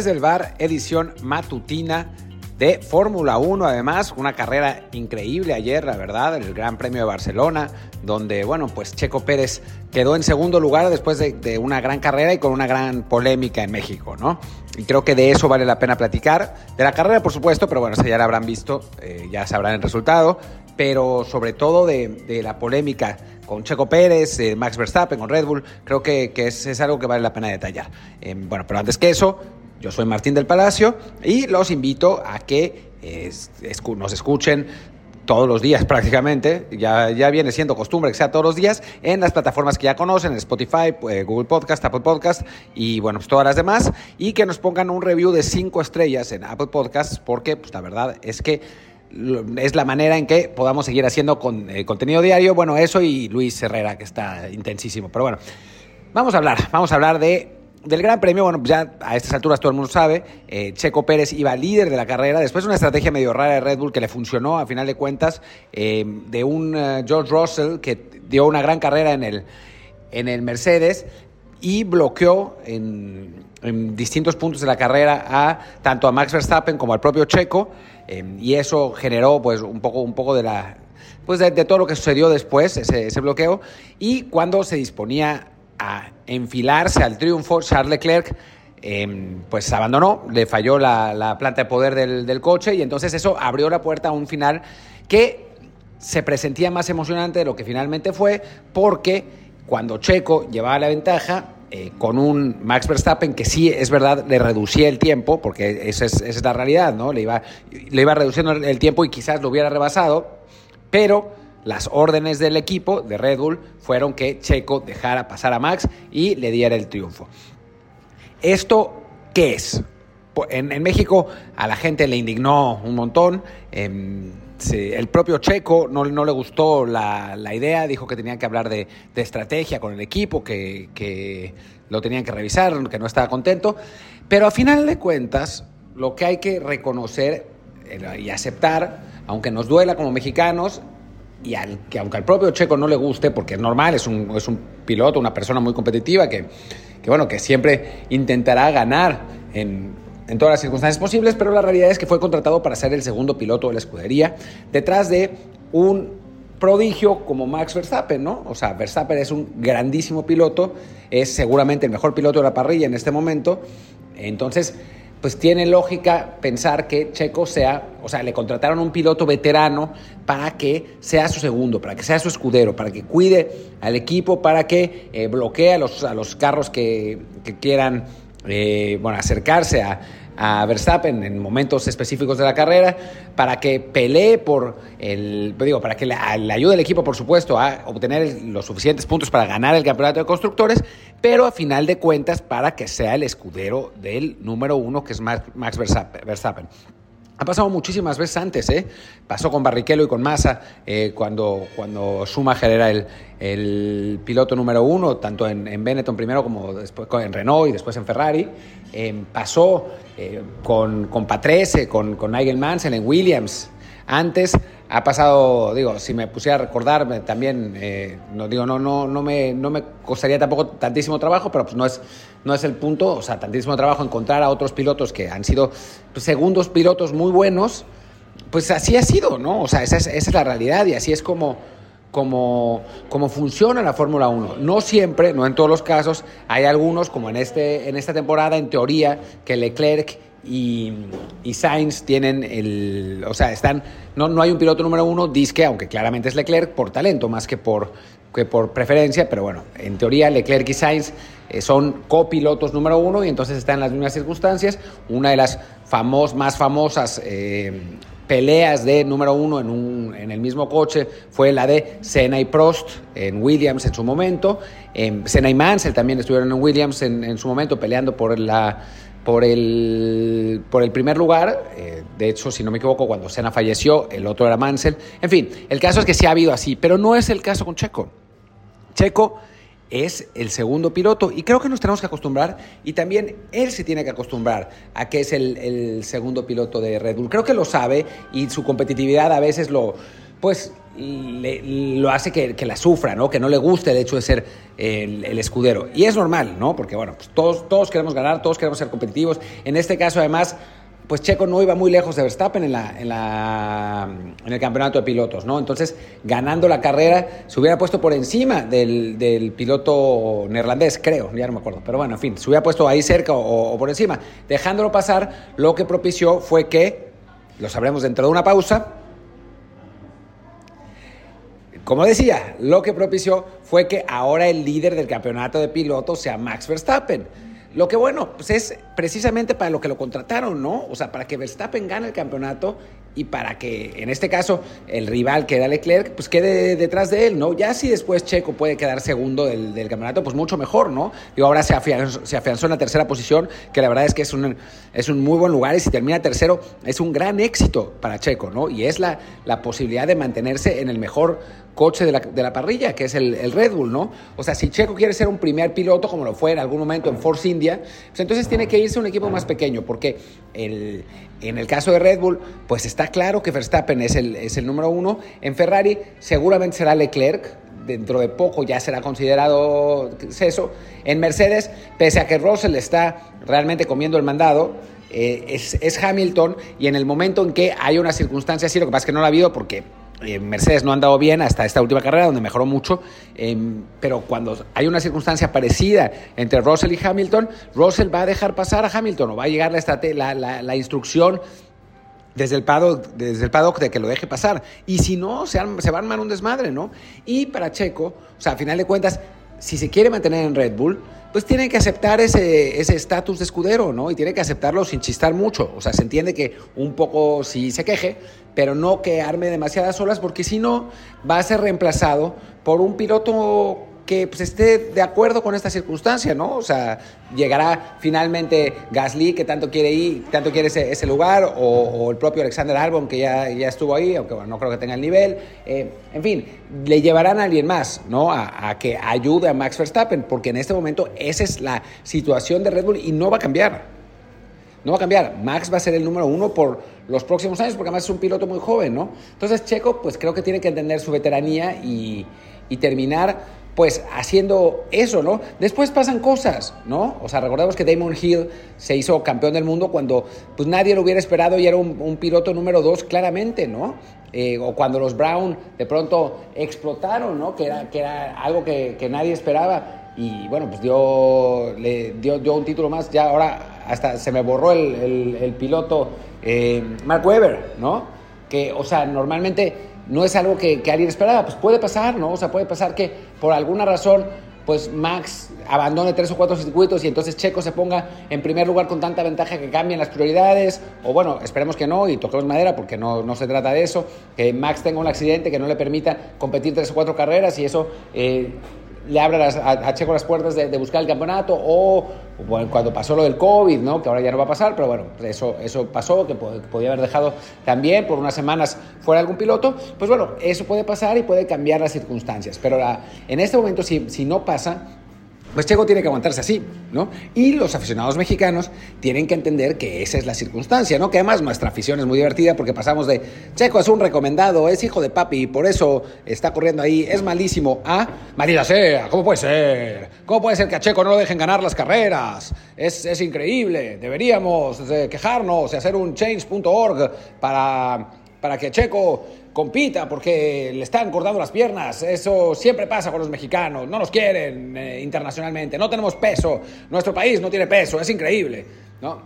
Desde el bar, edición matutina de Fórmula 1, además, una carrera increíble ayer, la verdad, el Gran Premio de Barcelona, donde, bueno, pues Checo Pérez quedó en segundo lugar después de, una gran carrera y con una gran polémica en México, ¿no? Y creo que de eso vale la pena platicar. De la carrera, por supuesto, pero bueno, ya la habrán visto, eh, ya sabrán el resultado, pero sobre todo de, la polémica con Checo Pérez, eh, Max Verstappen, con Red Bull, creo que, es, algo que vale la pena detallar. Eh, bueno, pero antes que eso, yo soy Martín del Palacio y los invito a que nos escuchen todos los días prácticamente, ya, ya viene siendo costumbre que sea todos los días, en las plataformas que ya conocen, Spotify, eh, Google Podcast, Apple Podcast y bueno, pues todas las demás, y que nos pongan un review de cinco estrellas en Apple Podcasts, porque pues la verdad es que es la manera en que podamos seguir haciendo eh, contenido diario, bueno, eso y Luis Herrera, que está intensísimo, pero bueno, vamos a hablar, vamos a hablar de del Gran Premio, bueno, ya a estas alturas todo el mundo sabe, eh, Checo Pérez iba líder de la carrera, después de una estrategia medio rara de Red Bull que le funcionó a final de cuentas, eh, de un eh, George Russell que dio una gran carrera en el, en el Mercedes y bloqueó en, distintos puntos de la carrera a tanto a Max Verstappen como al propio Checo, y eso generó pues un poco, un poco de la pues de, todo lo que sucedió después, ese, ese bloqueo, y cuando se disponía a enfilarse al triunfo, Charles Leclerc em, pues abandonó, le falló la, planta de poder del, coche y entonces eso abrió la puerta a un final que se presentía más emocionante de lo que finalmente fue, porque cuando Checo llevaba la ventaja, eh, con un Max Verstappen que sí, es verdad, le reducía el tiempo, porque esa es, esa es la realidad, ¿no? Le iba, le iba reduciendo el tiempo y quizás lo hubiera rebasado, pero las órdenes del equipo de Red Bull fueron que Checo dejara pasar a Max y le diera el triunfo. ¿Esto qué es? En, México a la gente le indignó un montón. Em, el propio Checo no, le gustó la, idea, dijo que tenían que hablar de, estrategia con el equipo, que, que, lo tenían que revisar, que no estaba contento. Pero a final de cuentas, lo que hay que reconocer eh, y aceptar, aunque nos duela como mexicanos, y al, que aunque al propio Checo no le guste, porque es normal, es un, es un piloto, una persona muy competitiva que, que, bueno, que siempre intentará ganar en, en todas las circunstancias posibles, pero la realidad es que fue contratado para ser el segundo piloto de la escudería, detrás de un prodigio como Max Verstappen, ¿no? O sea, Verstappen es un grandísimo piloto, es seguramente el mejor piloto de la parrilla en este momento, entonces pues tiene lógica pensar que Checo sea, o sea, le contrataron un piloto veterano para que sea su segundo, para que sea su escudero, para que cuide al equipo, para que eh, bloquee a los, a los carros que, quieran, eh, bueno, acercarse a, a Verstappen en momentos específicos de la carrera para que pelee por el, digo, para que le, ayude al equipo, por supuesto, a obtener los suficientes puntos para ganar el campeonato de constructores, pero a final de cuentas para que sea el escudero del número uno, que es Max Verstappen. Ha pasado muchísimas veces antes, ¿eh? Pasó con Barrichello y con Massa eh, cuando, cuando Schumacher era el, el piloto número uno, tanto en, en, Benetton primero como después en Renault y después en Ferrari. Eh, pasó eh, con, con Patrese, con, con Nigel Mansell en Williams. Antes ha pasado, digo, si me pusiera a recordarme también, no digo, no, no, no me, no me costaría tampoco tantísimo trabajo, pero pues no es, no es el punto, o sea, tantísimo trabajo encontrar a otros pilotos que han sido pues, segundos pilotos muy buenos, pues así ha sido, ¿no? O sea, esa es, esa es la realidad y así es como, como, funciona la Fórmula 1. No siempre, no en todos los casos, hay algunos, como en, este, en esta temporada, en teoría, que Leclerc y, y, Sainz tienen el. O sea, están. No, no hay un piloto número uno, disque, aunque claramente es Leclerc, por talento más que por, que por preferencia, pero bueno, en teoría Leclerc y Sainz eh, son copilotos número uno y entonces están en las mismas circunstancias. Una de las más famosas eh, peleas de número uno en, un, en el mismo coche fue la de Senna y Prost en Williams en su momento. Eh, Senna y Mansell también estuvieron en Williams en, en su momento peleando por la por el, por el primer lugar. Eh, de hecho, si no me equivoco, cuando Senna falleció, el otro era Mansell. En fin, el caso es que sí ha habido así, pero no es el caso con Checo. Checo es el segundo piloto y creo que nos tenemos que acostumbrar y también él se tiene que acostumbrar a que es el, el segundo piloto de Red Bull. Creo que lo sabe y su competitividad a veces lo, pues lo hace que, la sufra, ¿no? Que no le guste el hecho de ser el, escudero. Y es normal, ¿no? Porque, bueno, pues todos, todos queremos ganar, todos queremos ser competitivos. En este caso, además, pues Checo no iba muy lejos de Verstappen en, la, en, la, en el campeonato de pilotos, ¿no? Entonces, ganando la carrera, se hubiera puesto por encima del, del, piloto neerlandés, creo, ya no me acuerdo, pero bueno, en fin, se hubiera puesto ahí cerca o, o por encima. Dejándolo pasar, lo que propició fue que, lo sabremos dentro de una pausa, como decía, lo que propició fue que ahora el líder del campeonato de pilotos sea Max Verstappen. Lo que bueno, pues es precisamente para lo que lo contrataron, ¿no? O sea, para que Verstappen gane el campeonato y para que, en este caso, el rival que da Leclerc, pues quede detrás de él, ¿no? Ya si después Checo puede quedar segundo del, campeonato, pues mucho mejor, ¿no? Y ahora se afianzó, se afianzó, en la tercera posición, que la verdad es que es un, es un muy buen lugar y si termina tercero, es un gran éxito para Checo, ¿no? Y es la, la posibilidad de mantenerse en el mejor coche de la, de la parrilla, que es el, Red Bull, ¿no? O sea, si Checo quiere ser un primer piloto, como lo fue en algún momento en Force India, pues entonces tiene que irse a un equipo más pequeño, porque el, en el caso de Red Bull, pues está claro que Verstappen es el, es el número uno. En Ferrari seguramente será Leclerc, dentro de poco ya será considerado eso. En Mercedes, pese a que Russell está realmente comiendo el mandado, eh, es, es, Hamilton y en el momento en que hay una circunstancia así, lo que pasa es que no la ha habido porque Mercedes no ha andado bien hasta esta última carrera, donde mejoró mucho, em, pero cuando hay una circunstancia parecida entre Russell y Hamilton, Russell va a dejar pasar a Hamilton o va a llegar la, la, instrucción desde el, paddock, desde el paddock de que lo deje pasar. Y si no, se, se va a armar un desmadre, ¿no? Y para Checo, o sea, a final de cuentas, si se quiere mantener en Red Bull, pues tiene que aceptar ese estatus de escudero, ¿no? Y tiene que aceptarlo sin chistar mucho. O sea, se entiende que un poco sí se queje, pero no que arme demasiadas olas, porque si no, va a ser reemplazado por un piloto que pues, esté de acuerdo con esta circunstancia, ¿no? O sea, llegará finalmente Gasly, que tanto quiere ir, tanto quiere ese, lugar, o, el propio Alexander Albon, que ya, ya estuvo ahí, aunque no creo que tenga el nivel. Eh, en fin, le llevarán a alguien más, ¿no? A, que ayude a Max Verstappen, porque en este momento esa es la situación de Red Bull y no va a cambiar. No va a cambiar. Max va a ser el número uno por los próximos años, porque además es un piloto muy joven, ¿no? Entonces Checo, pues creo que tiene que entender su veteranía y terminar pues haciendo eso, ¿no? Después pasan cosas, ¿no? O sea, recordemos que Damon Hill se hizo campeón del mundo cuando pues nadie lo hubiera esperado y era un, piloto número dos claramente, ¿no? Eh, o cuando los Brown de pronto explotaron, ¿no? Que era, que era algo que, nadie esperaba y bueno, pues dio, le dio, un título más, ya ahora hasta se me borró el, piloto eh, Mark Webber, ¿no? Que, o sea, normalmente no es algo que, alguien esperaba, pues puede pasar, ¿no? O sea, puede pasar que por alguna razón pues Max abandone tres o cuatro circuitos y entonces Checo se ponga en primer lugar con tanta ventaja que cambien las prioridades, o bueno, esperemos que no y toquemos madera porque no, no se trata de eso, que Max tenga un accidente que no le permita competir tres o cuatro carreras y eso eh, le abra a, Checo las puertas de, buscar el campeonato o cuando pasó lo del COVID, ¿no? que ahora ya no va a pasar, pero bueno, eso, eso pasó, que podía haber dejado también por unas semanas fuera algún piloto, pues bueno, eso puede pasar y puede cambiar las circunstancias, pero en este momento si, si no pasa, pues Checo tiene que aguantarse así, ¿no? Y los aficionados mexicanos tienen que entender que esa es la circunstancia, ¿no? Que además nuestra afición es muy divertida porque pasamos de Checo es un recomendado, es hijo de papi y por eso está corriendo ahí, es malísimo, a María sea, ¿cómo puede ser? ¿Cómo puede ser que a Checo no lo dejen ganar las carreras? Es, es increíble, deberíamos quejarnos y hacer un change.org para, para que Checo compita porque le están cortando las piernas. Eso siempre pasa con los mexicanos. No nos quieren eh, internacionalmente. No tenemos peso. Nuestro país no tiene peso. Es increíble. ¿no?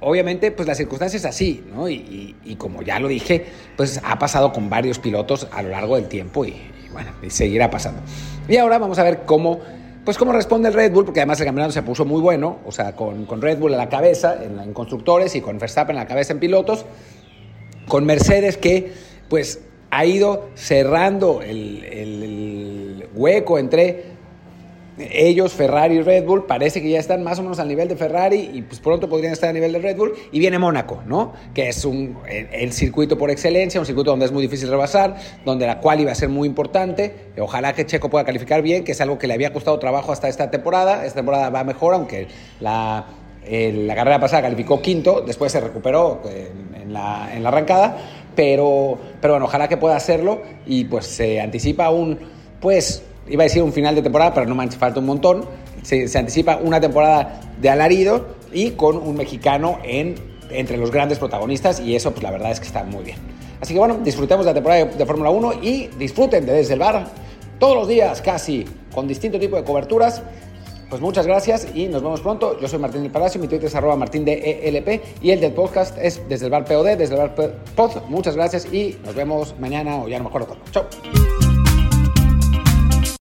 Obviamente, pues la circunstancia es así, ¿no? Y, como ya lo dije, pues ha pasado con varios pilotos a lo largo del tiempo y, bueno, y seguirá pasando. Y ahora vamos a ver cómo, pues cómo responde el Red Bull, porque además el campeonato se puso muy bueno, o sea, con, con Red Bull a la cabeza en, en constructores y con Verstappen a la cabeza en pilotos, con Mercedes que pues ha ido cerrando el, hueco entre ellos, Ferrari y Red Bull, parece que ya están más o menos al nivel de Ferrari y pues pronto podrían estar a nivel de Red Bull. Y viene Mónaco, ¿no? Que es un, el, circuito por excelencia, un circuito donde es muy difícil rebasar, donde la cual iba a ser muy importante. Ojalá que Checo pueda calificar bien, que es algo que le había costado trabajo hasta esta temporada. Esta temporada va mejor, aunque la, la carrera pasada calificó quinto, después se recuperó en, la, arrancada pero, pero bueno, ojalá que pueda hacerlo y pues se anticipa un, pues, iba a decir un final de temporada, pero no manches, falta un montón. Se, anticipa una temporada de alarido y con un mexicano en, entre los grandes protagonistas y eso pues la verdad es que está muy bien. Así que bueno, disfrutemos de la temporada de, de Fórmula 1 y disfruten de desde el bar todos los días casi con distinto tipo de coberturas. Pues muchas gracias y nos vemos pronto. Yo soy Martín del Palacio, mi Twitter es arroba martín de ELP y el del podcast es desde el bar POD, desde el bar POD. Muchas gracias y nos vemos mañana o ya no me acuerdo. Chao.